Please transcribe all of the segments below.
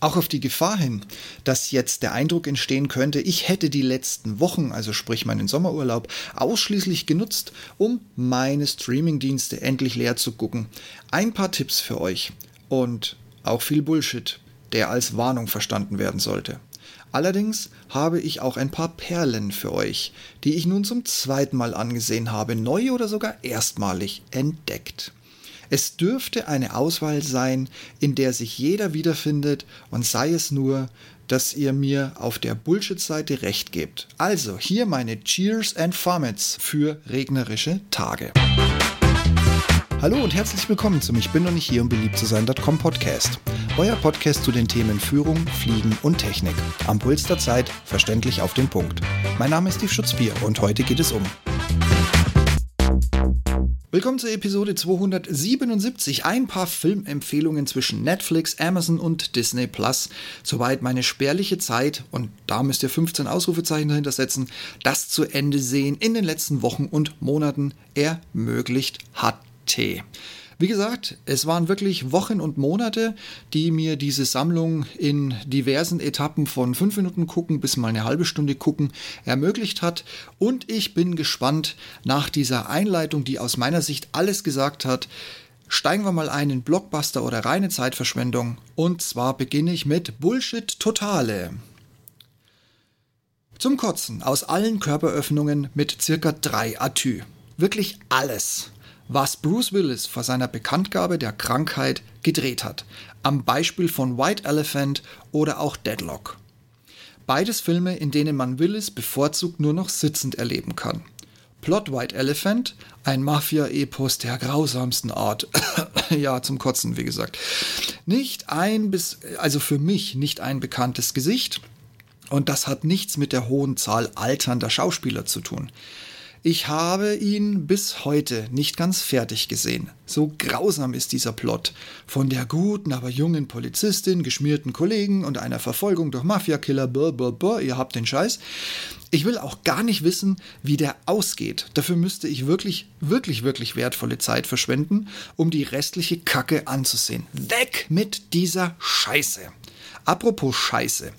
Auch auf die Gefahr hin, dass jetzt der Eindruck entstehen könnte, ich hätte die letzten Wochen, also sprich meinen Sommerurlaub, ausschließlich genutzt, um meine Streamingdienste endlich leer zu gucken. Ein paar Tipps für euch und auch viel Bullshit, der als Warnung verstanden werden sollte. Allerdings habe ich auch ein paar Perlen für euch, die ich nun zum zweiten Mal angesehen habe, neu oder sogar erstmalig entdeckt. Es dürfte eine Auswahl sein, in der sich jeder wiederfindet und sei es nur, dass ihr mir auf der Bullshit-Seite recht gebt. Also hier meine Cheers and Farmits für regnerische Tage. Hallo und herzlich willkommen zum Ich bin noch nicht hier, um beliebt zu sein.com Podcast. Euer Podcast zu den Themen Führung, Fliegen und Technik. Am Puls der Zeit, verständlich auf den Punkt. Mein Name ist Steve Schutzbier und heute geht es um Willkommen zur Episode 277. Ein paar Filmempfehlungen zwischen Netflix, Amazon und Disney Plus. Soweit meine spärliche Zeit, und da müsst ihr 15 Ausrufezeichen dahinter setzen, das zu Ende sehen in den letzten Wochen und Monaten ermöglicht hatte. Wie gesagt, es waren wirklich Wochen und Monate, die mir diese Sammlung in diversen Etappen von fünf Minuten gucken bis mal eine halbe Stunde gucken ermöglicht hat. Und ich bin gespannt nach dieser Einleitung, die aus meiner Sicht alles gesagt hat. Steigen wir mal ein in Blockbuster oder reine Zeitverschwendung. Und zwar beginne ich mit Bullshit Totale. Zum Kotzen aus allen Körperöffnungen mit circa drei Atü. Wirklich alles was Bruce Willis vor seiner Bekanntgabe der Krankheit gedreht hat, am Beispiel von White Elephant oder auch Deadlock. Beides Filme, in denen man Willis bevorzugt nur noch sitzend erleben kann. Plot White Elephant, ein Mafia-Epos der grausamsten Art. ja, zum Kotzen, wie gesagt. Nicht ein bis, also für mich nicht ein bekanntes Gesicht. Und das hat nichts mit der hohen Zahl alternder Schauspieler zu tun. Ich habe ihn bis heute nicht ganz fertig gesehen. So grausam ist dieser Plot. Von der guten, aber jungen Polizistin, geschmierten Kollegen und einer Verfolgung durch Mafiakiller, blablabla, ihr habt den Scheiß. Ich will auch gar nicht wissen, wie der ausgeht. Dafür müsste ich wirklich, wirklich, wirklich wertvolle Zeit verschwenden, um die restliche Kacke anzusehen. Weg mit dieser Scheiße. Apropos Scheiße.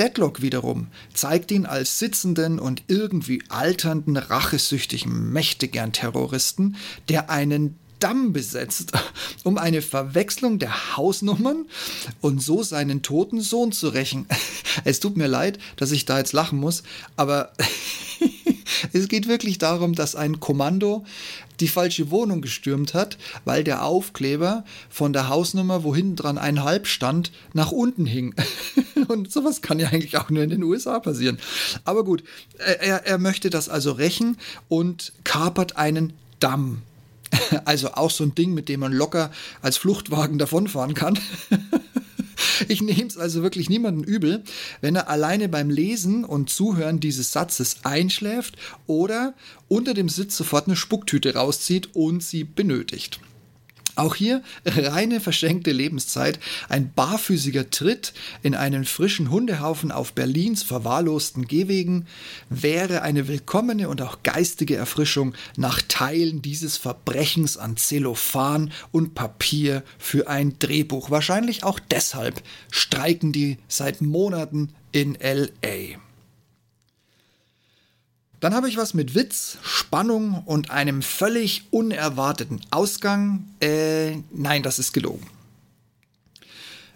Deadlock wiederum zeigt ihn als sitzenden und irgendwie alternden, rachesüchtigen Mächtigern-Terroristen, der einen Damm besetzt, um eine Verwechslung der Hausnummern und so seinen toten Sohn zu rächen. Es tut mir leid, dass ich da jetzt lachen muss, aber es geht wirklich darum, dass ein Kommando die falsche Wohnung gestürmt hat, weil der Aufkleber von der Hausnummer, wo hinten dran ein Halb stand, nach unten hing. Und sowas kann ja eigentlich auch nur in den USA passieren. Aber gut, er, er möchte das also rächen und kapert einen Damm. Also auch so ein Ding, mit dem man locker als Fluchtwagen davonfahren kann. Ich nehme es also wirklich niemanden übel, wenn er alleine beim Lesen und Zuhören dieses Satzes einschläft oder unter dem Sitz sofort eine Spucktüte rauszieht und sie benötigt. Auch hier reine verschenkte Lebenszeit, ein barfüßiger Tritt in einen frischen Hundehaufen auf Berlins verwahrlosten Gehwegen wäre eine willkommene und auch geistige Erfrischung nach Teilen dieses Verbrechens an Zellophan und Papier für ein Drehbuch. Wahrscheinlich auch deshalb streiken die seit Monaten in LA. Dann habe ich was mit Witz, Spannung und einem völlig unerwarteten Ausgang. Äh, nein, das ist gelogen.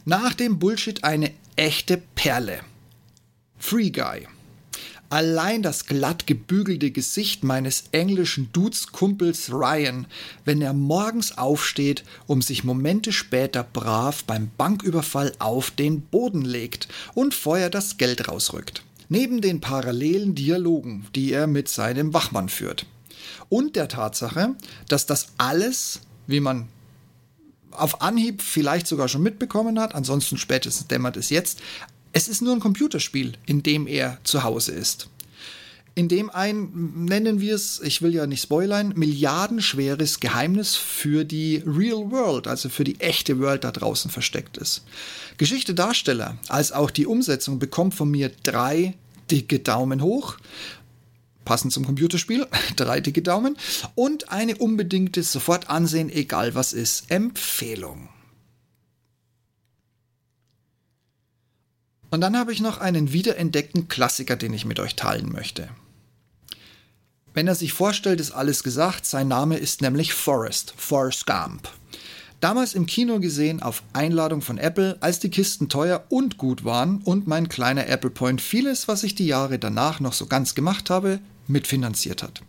Nach dem Bullshit eine echte Perle. Free Guy. Allein das glatt gebügelte Gesicht meines englischen Dudes-Kumpels Ryan, wenn er morgens aufsteht, um sich Momente später brav beim Banküberfall auf den Boden legt und vorher das Geld rausrückt neben den parallelen Dialogen, die er mit seinem Wachmann führt. Und der Tatsache, dass das alles, wie man auf Anhieb vielleicht sogar schon mitbekommen hat, ansonsten spätestens dämmert es jetzt, es ist nur ein Computerspiel, in dem er zu Hause ist in dem ein, nennen wir es, ich will ja nicht spoilern, milliardenschweres Geheimnis für die Real World, also für die echte World da draußen versteckt ist. Geschichte Darsteller als auch die Umsetzung bekommt von mir drei dicke Daumen hoch. Passend zum Computerspiel, drei dicke Daumen und eine unbedingte sofort ansehen, egal was ist, Empfehlung. Und dann habe ich noch einen wiederentdeckten Klassiker, den ich mit euch teilen möchte. Wenn er sich vorstellt, ist alles gesagt. Sein Name ist nämlich Forrest, Forrest Gump. Damals im Kino gesehen auf Einladung von Apple, als die Kisten teuer und gut waren und mein kleiner Apple Point vieles, was ich die Jahre danach noch so ganz gemacht habe, mitfinanziert hat.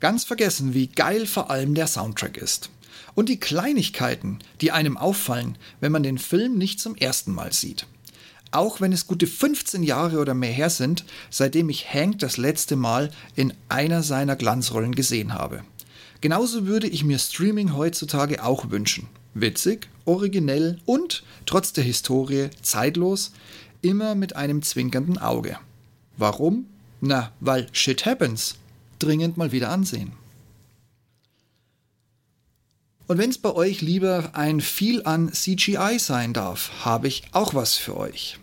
Ganz vergessen, wie geil vor allem der Soundtrack ist. Und die Kleinigkeiten, die einem auffallen, wenn man den Film nicht zum ersten Mal sieht. Auch wenn es gute 15 Jahre oder mehr her sind, seitdem ich Hank das letzte Mal in einer seiner Glanzrollen gesehen habe. Genauso würde ich mir Streaming heutzutage auch wünschen. Witzig, originell und, trotz der Historie, zeitlos, immer mit einem zwinkernden Auge. Warum? Na, weil Shit happens. Dringend mal wieder ansehen. Und wenn es bei euch lieber ein viel an CGI sein darf, habe ich auch was für euch.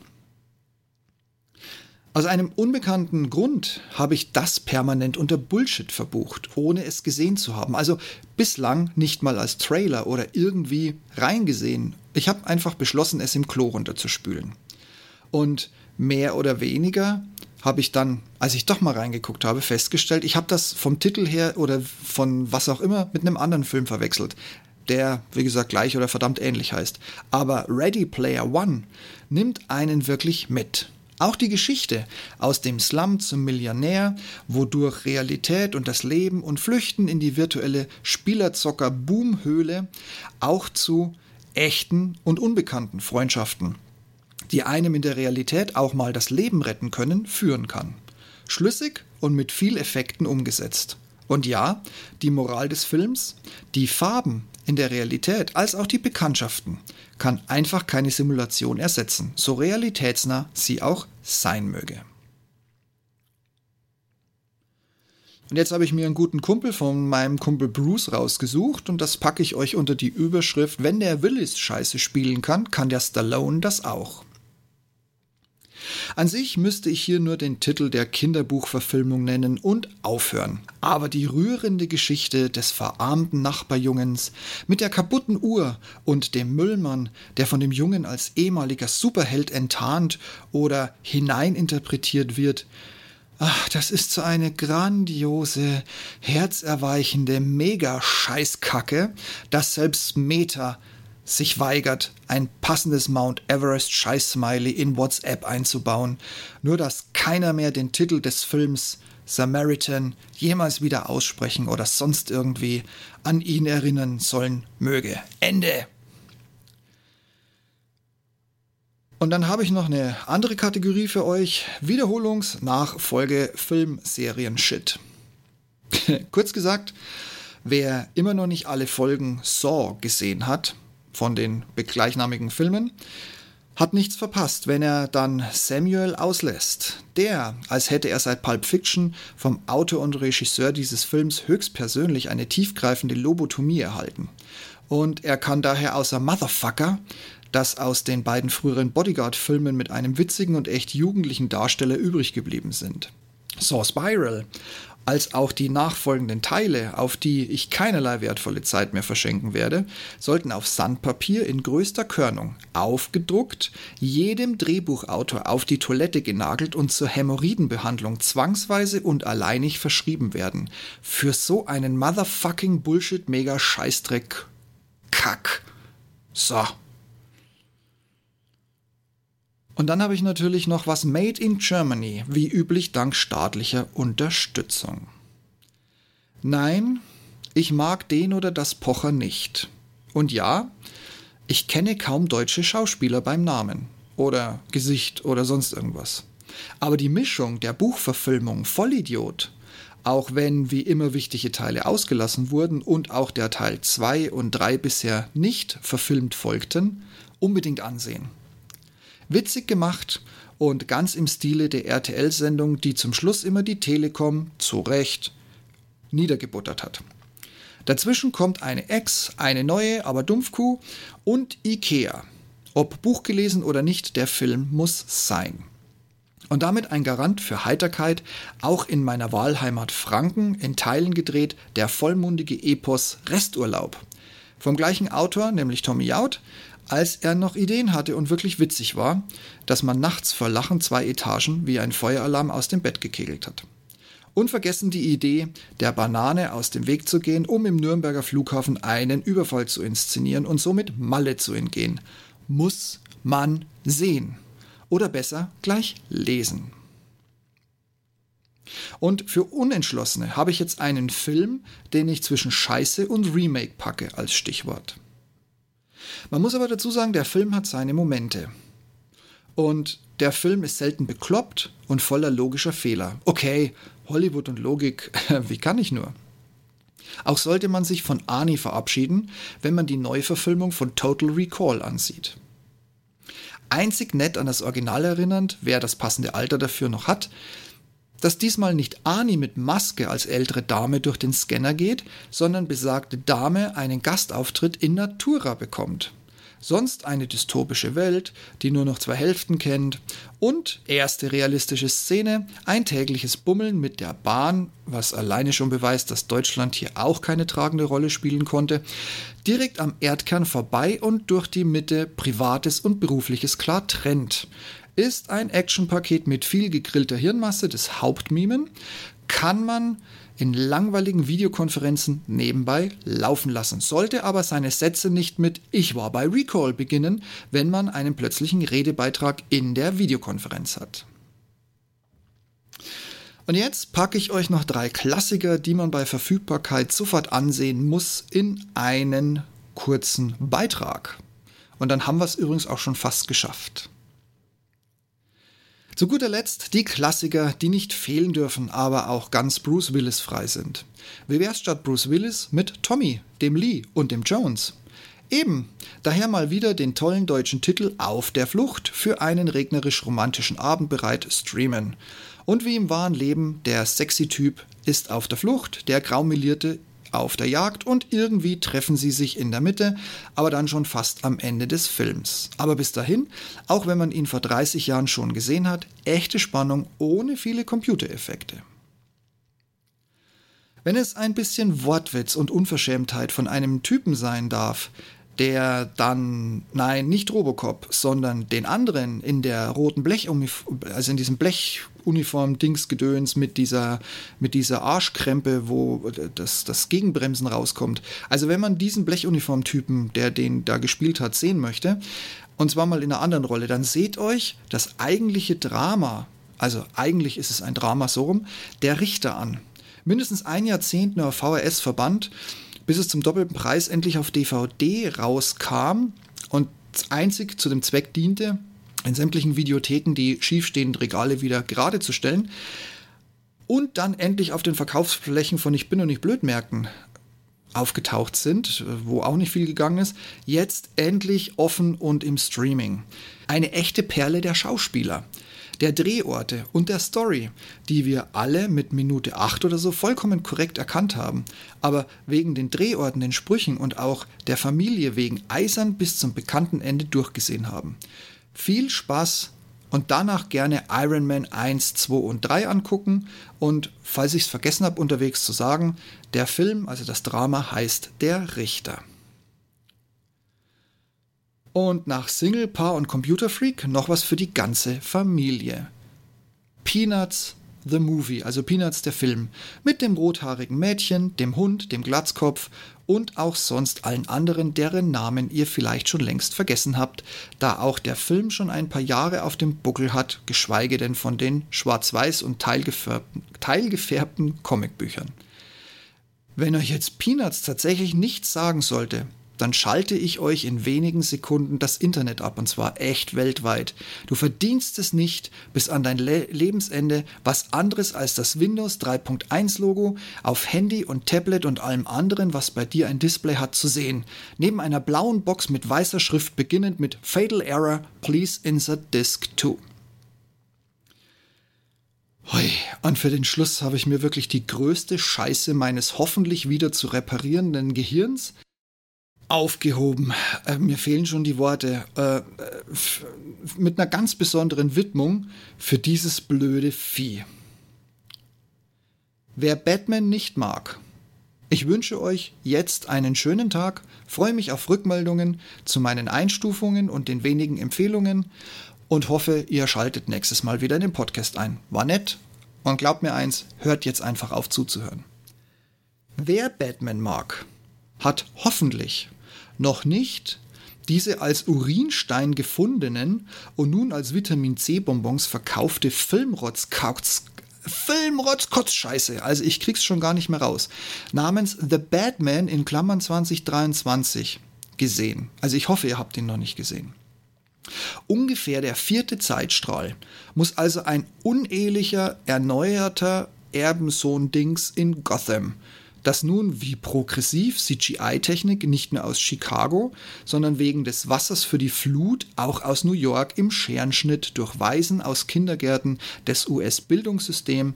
Aus einem unbekannten Grund habe ich das permanent unter Bullshit verbucht, ohne es gesehen zu haben. Also bislang nicht mal als Trailer oder irgendwie reingesehen. Ich habe einfach beschlossen, es im Klo runterzuspülen. Und mehr oder weniger habe ich dann, als ich doch mal reingeguckt habe, festgestellt, ich habe das vom Titel her oder von was auch immer mit einem anderen Film verwechselt, der, wie gesagt, gleich oder verdammt ähnlich heißt. Aber Ready Player One nimmt einen wirklich mit. Auch die Geschichte aus dem Slum zum Millionär, wodurch Realität und das Leben und Flüchten in die virtuelle Spielerzocker-Boomhöhle auch zu echten und unbekannten Freundschaften, die einem in der Realität auch mal das Leben retten können, führen kann. Schlüssig und mit viel Effekten umgesetzt. Und ja, die Moral des Films, die Farben in der Realität als auch die Bekanntschaften kann einfach keine Simulation ersetzen, so realitätsnah sie auch sein möge. Und jetzt habe ich mir einen guten Kumpel von meinem Kumpel Bruce rausgesucht und das packe ich euch unter die Überschrift, wenn der Willis Scheiße spielen kann, kann der Stallone das auch. An sich müsste ich hier nur den Titel der Kinderbuchverfilmung nennen und aufhören. Aber die rührende Geschichte des verarmten Nachbarjungens mit der kaputten Uhr und dem Müllmann, der von dem Jungen als ehemaliger Superheld enttarnt oder hineininterpretiert wird, Ach, das ist so eine grandiose, herzerweichende Mega-Scheißkacke, dass selbst Meta sich weigert, ein passendes Mount Everest Scheiß-Smiley in WhatsApp einzubauen, nur dass keiner mehr den Titel des Films Samaritan jemals wieder aussprechen oder sonst irgendwie an ihn erinnern sollen möge. Ende. Und dann habe ich noch eine andere Kategorie für euch. Wiederholungs-, Nachfolge, Film, Serien, Shit. Kurz gesagt, wer immer noch nicht alle Folgen Saw gesehen hat, von den gleichnamigen Filmen, hat nichts verpasst, wenn er dann Samuel auslässt. Der, als hätte er seit Pulp Fiction vom Autor und Regisseur dieses Films höchstpersönlich eine tiefgreifende Lobotomie erhalten. Und er kann daher außer Motherfucker, das aus den beiden früheren Bodyguard-Filmen mit einem witzigen und echt jugendlichen Darsteller übrig geblieben sind. Saw Spiral als auch die nachfolgenden Teile, auf die ich keinerlei wertvolle Zeit mehr verschenken werde, sollten auf Sandpapier in größter Körnung aufgedruckt, jedem Drehbuchautor auf die Toilette genagelt und zur Hämorrhoidenbehandlung zwangsweise und alleinig verschrieben werden. Für so einen motherfucking Bullshit mega Scheißdreck Kack. So. Und dann habe ich natürlich noch was Made in Germany, wie üblich dank staatlicher Unterstützung. Nein, ich mag den oder das Pocher nicht. Und ja, ich kenne kaum deutsche Schauspieler beim Namen oder Gesicht oder sonst irgendwas. Aber die Mischung der Buchverfilmung Vollidiot, auch wenn wie immer wichtige Teile ausgelassen wurden und auch der Teil 2 und 3 bisher nicht verfilmt folgten, unbedingt ansehen. Witzig gemacht und ganz im Stile der RTL-Sendung, die zum Schluss immer die Telekom zu Recht niedergebuttert hat. Dazwischen kommt eine Ex, eine neue, aber Dumpfkuh und Ikea. Ob Buch gelesen oder nicht, der Film muss sein. Und damit ein Garant für Heiterkeit, auch in meiner Wahlheimat Franken, in Teilen gedreht, der vollmundige Epos Resturlaub. Vom gleichen Autor, nämlich Tommy Jaud, als er noch Ideen hatte und wirklich witzig war, dass man nachts vor Lachen zwei Etagen wie ein Feueralarm aus dem Bett gekegelt hat. Unvergessen die Idee, der Banane aus dem Weg zu gehen, um im Nürnberger Flughafen einen Überfall zu inszenieren und somit Malle zu entgehen. Muss man sehen. Oder besser gleich lesen. Und für Unentschlossene habe ich jetzt einen Film, den ich zwischen Scheiße und Remake packe als Stichwort. Man muss aber dazu sagen, der Film hat seine Momente. Und der Film ist selten bekloppt und voller logischer Fehler. Okay, Hollywood und Logik, wie kann ich nur? Auch sollte man sich von Arnie verabschieden, wenn man die Neuverfilmung von Total Recall ansieht. Einzig nett an das Original erinnernd, wer das passende Alter dafür noch hat, dass diesmal nicht Ani mit Maske als ältere Dame durch den Scanner geht, sondern besagte Dame einen Gastauftritt in Natura bekommt. Sonst eine dystopische Welt, die nur noch zwei Hälften kennt. Und erste realistische Szene, ein tägliches Bummeln mit der Bahn, was alleine schon beweist, dass Deutschland hier auch keine tragende Rolle spielen konnte, direkt am Erdkern vorbei und durch die Mitte Privates und Berufliches klar trennt ist ein Actionpaket mit viel gegrillter Hirnmasse des Hauptmimen, kann man in langweiligen Videokonferenzen nebenbei laufen lassen, sollte aber seine Sätze nicht mit Ich war bei Recall beginnen, wenn man einen plötzlichen Redebeitrag in der Videokonferenz hat. Und jetzt packe ich euch noch drei Klassiker, die man bei Verfügbarkeit sofort ansehen muss, in einen kurzen Beitrag. Und dann haben wir es übrigens auch schon fast geschafft. Zu guter Letzt die Klassiker, die nicht fehlen dürfen, aber auch ganz Bruce Willis frei sind. Wie wär's statt Bruce Willis mit Tommy, dem Lee und dem Jones? Eben, daher mal wieder den tollen deutschen Titel Auf der Flucht für einen regnerisch-romantischen Abend bereit streamen. Und wie im wahren Leben, der sexy Typ ist auf der Flucht, der graumelierte auf der Jagd und irgendwie treffen sie sich in der Mitte, aber dann schon fast am Ende des Films. Aber bis dahin, auch wenn man ihn vor 30 Jahren schon gesehen hat, echte Spannung ohne viele Computereffekte. Wenn es ein bisschen Wortwitz und Unverschämtheit von einem Typen sein darf, der dann, nein, nicht Robocop, sondern den anderen in der roten Blechuniform, also in diesem Blechuniform-Dingsgedöns mit dieser, mit dieser Arschkrempe, wo das, das Gegenbremsen rauskommt. Also wenn man diesen Blechuniform-Typen, der den da gespielt hat, sehen möchte, und zwar mal in einer anderen Rolle, dann seht euch das eigentliche Drama, also eigentlich ist es ein Drama so rum, der Richter an. Mindestens ein Jahrzehnt nur VHS verbannt bis es zum doppelten Preis endlich auf DVD rauskam und einzig zu dem Zweck diente, in sämtlichen Videotheken die schiefstehenden Regale wieder gerade zu stellen und dann endlich auf den Verkaufsflächen von Ich bin und nicht blöd Märkten aufgetaucht sind, wo auch nicht viel gegangen ist, jetzt endlich offen und im Streaming. Eine echte Perle der Schauspieler der Drehorte und der Story, die wir alle mit Minute 8 oder so vollkommen korrekt erkannt haben, aber wegen den Drehorten, den Sprüchen und auch der Familie wegen eisern bis zum bekannten Ende durchgesehen haben. Viel Spaß und danach gerne Iron Man 1, 2 und 3 angucken und falls ich es vergessen habe unterwegs zu sagen, der Film, also das Drama heißt Der Richter. Und nach Single, Paar und Computer Freak noch was für die ganze Familie. Peanuts The Movie, also Peanuts der Film, mit dem rothaarigen Mädchen, dem Hund, dem Glatzkopf und auch sonst allen anderen, deren Namen ihr vielleicht schon längst vergessen habt, da auch der Film schon ein paar Jahre auf dem Buckel hat, geschweige denn von den schwarz-weiß und teilgefärbten, teilgefärbten Comicbüchern. Wenn euch jetzt Peanuts tatsächlich nichts sagen sollte, dann schalte ich euch in wenigen Sekunden das Internet ab und zwar echt weltweit. Du verdienst es nicht bis an dein Le Lebensende was anderes als das Windows 3.1 Logo auf Handy und Tablet und allem anderen, was bei dir ein Display hat, zu sehen. Neben einer blauen Box mit weißer Schrift beginnend mit Fatal Error, please insert disk 2. Hoi. Und für den Schluss habe ich mir wirklich die größte Scheiße meines hoffentlich wieder zu reparierenden Gehirns aufgehoben. Äh, mir fehlen schon die Worte. Äh, mit einer ganz besonderen Widmung für dieses blöde Vieh. Wer Batman nicht mag, Ich wünsche euch jetzt einen schönen Tag, freue mich auf Rückmeldungen zu meinen Einstufungen und den wenigen Empfehlungen und hoffe, ihr schaltet nächstes Mal wieder in den Podcast ein. War nett und glaubt mir eins, hört jetzt einfach auf zuzuhören. Wer Batman mag, hat hoffentlich noch nicht diese als Urinstein gefundenen und nun als Vitamin C Bonbons verkaufte Filmrotz Filmrotz-Kotzscheiße, also ich krieg's schon gar nicht mehr raus, namens The Batman in Klammern 2023 gesehen. Also ich hoffe, ihr habt ihn noch nicht gesehen. Ungefähr der vierte Zeitstrahl muss also ein unehelicher, erneuerter Erbensohn-Dings in Gotham das nun wie progressiv CGI-Technik nicht nur aus Chicago, sondern wegen des Wassers für die Flut auch aus New York im Scherenschnitt durch Waisen aus Kindergärten des US-Bildungssystems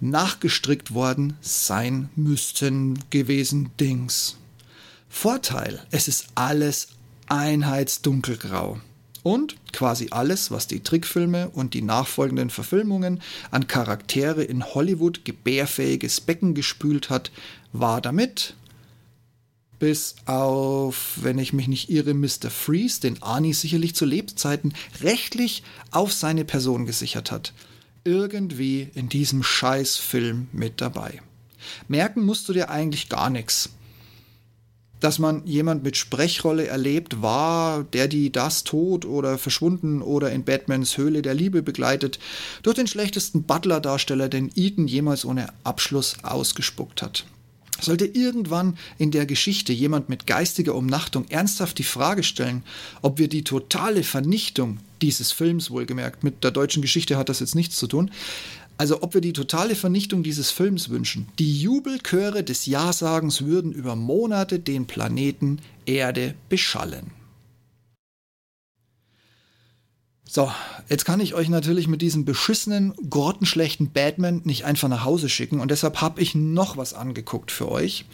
nachgestrickt worden sein müssten gewesen Dings. Vorteil, es ist alles einheitsdunkelgrau. Und quasi alles, was die Trickfilme und die nachfolgenden Verfilmungen an Charaktere in Hollywood gebärfähiges Becken gespült hat, war damit, bis auf, wenn ich mich nicht irre, Mr. Freeze, den Arnie sicherlich zu Lebzeiten rechtlich auf seine Person gesichert hat, irgendwie in diesem Scheißfilm mit dabei. Merken musst du dir eigentlich gar nichts dass man jemand mit Sprechrolle erlebt, war der die das tot oder verschwunden oder in Batmans Höhle der Liebe begleitet, durch den schlechtesten Butler-Darsteller, den Eaton jemals ohne Abschluss ausgespuckt hat. Sollte irgendwann in der Geschichte jemand mit geistiger Umnachtung ernsthaft die Frage stellen, ob wir die totale Vernichtung dieses Films wohlgemerkt, mit der deutschen Geschichte hat das jetzt nichts zu tun, also ob wir die totale Vernichtung dieses Films wünschen. Die Jubelchöre des Ja-Sagens würden über Monate den Planeten Erde beschallen. So, jetzt kann ich euch natürlich mit diesem beschissenen, grottenschlechten Batman nicht einfach nach Hause schicken und deshalb habe ich noch was angeguckt für euch.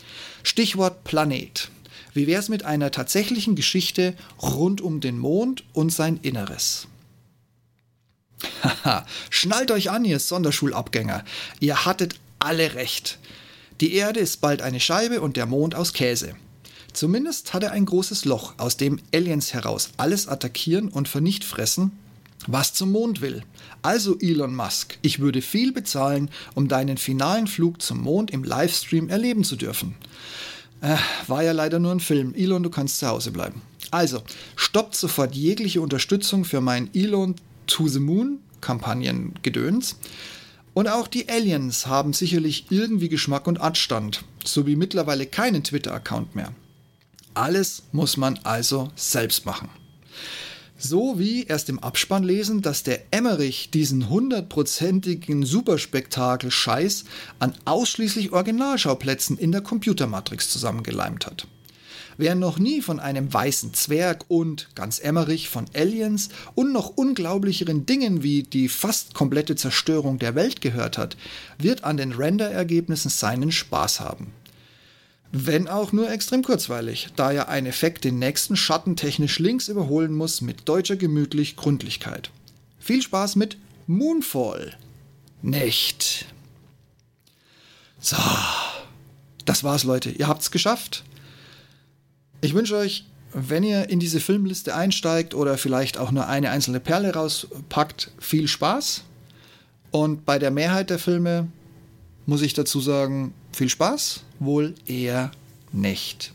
Stichwort Planet. Wie wäre es mit einer tatsächlichen Geschichte rund um den Mond und sein Inneres? Haha, schnallt euch an, ihr Sonderschulabgänger. Ihr hattet alle recht. Die Erde ist bald eine Scheibe und der Mond aus Käse. Zumindest hat er ein großes Loch, aus dem Aliens heraus alles attackieren und vernicht fressen, was zum Mond will. Also Elon Musk, ich würde viel bezahlen, um deinen finalen Flug zum Mond im Livestream erleben zu dürfen. Äh, war ja leider nur ein Film. Elon, du kannst zu Hause bleiben. Also, stoppt sofort jegliche Unterstützung für meinen Elon To the Moon Kampagnen Gedöns. Und auch die Aliens haben sicherlich irgendwie Geschmack und Anstand, so wie mittlerweile keinen Twitter-Account mehr. Alles muss man also selbst machen. So wie erst im Abspann lesen, dass der Emmerich diesen hundertprozentigen Superspektakel-Scheiß an ausschließlich Originalschauplätzen in der Computermatrix zusammengeleimt hat. Wer noch nie von einem weißen Zwerg und, ganz Emmerich, von Aliens und noch unglaublicheren Dingen wie die fast komplette Zerstörung der Welt gehört hat, wird an den Renderergebnissen seinen Spaß haben. Wenn auch nur extrem kurzweilig, da ja ein Effekt den nächsten Schatten technisch links überholen muss mit deutscher gemütlich Gründlichkeit. Viel Spaß mit Moonfall. Nicht. So. Das war's, Leute. Ihr habt's geschafft. Ich wünsche euch, wenn ihr in diese Filmliste einsteigt oder vielleicht auch nur eine einzelne Perle rauspackt, viel Spaß. Und bei der Mehrheit der Filme muss ich dazu sagen, viel Spaß, wohl eher nicht.